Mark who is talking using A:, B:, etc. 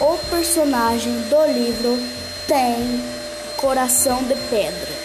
A: o personagem do livro tem coração de pedra.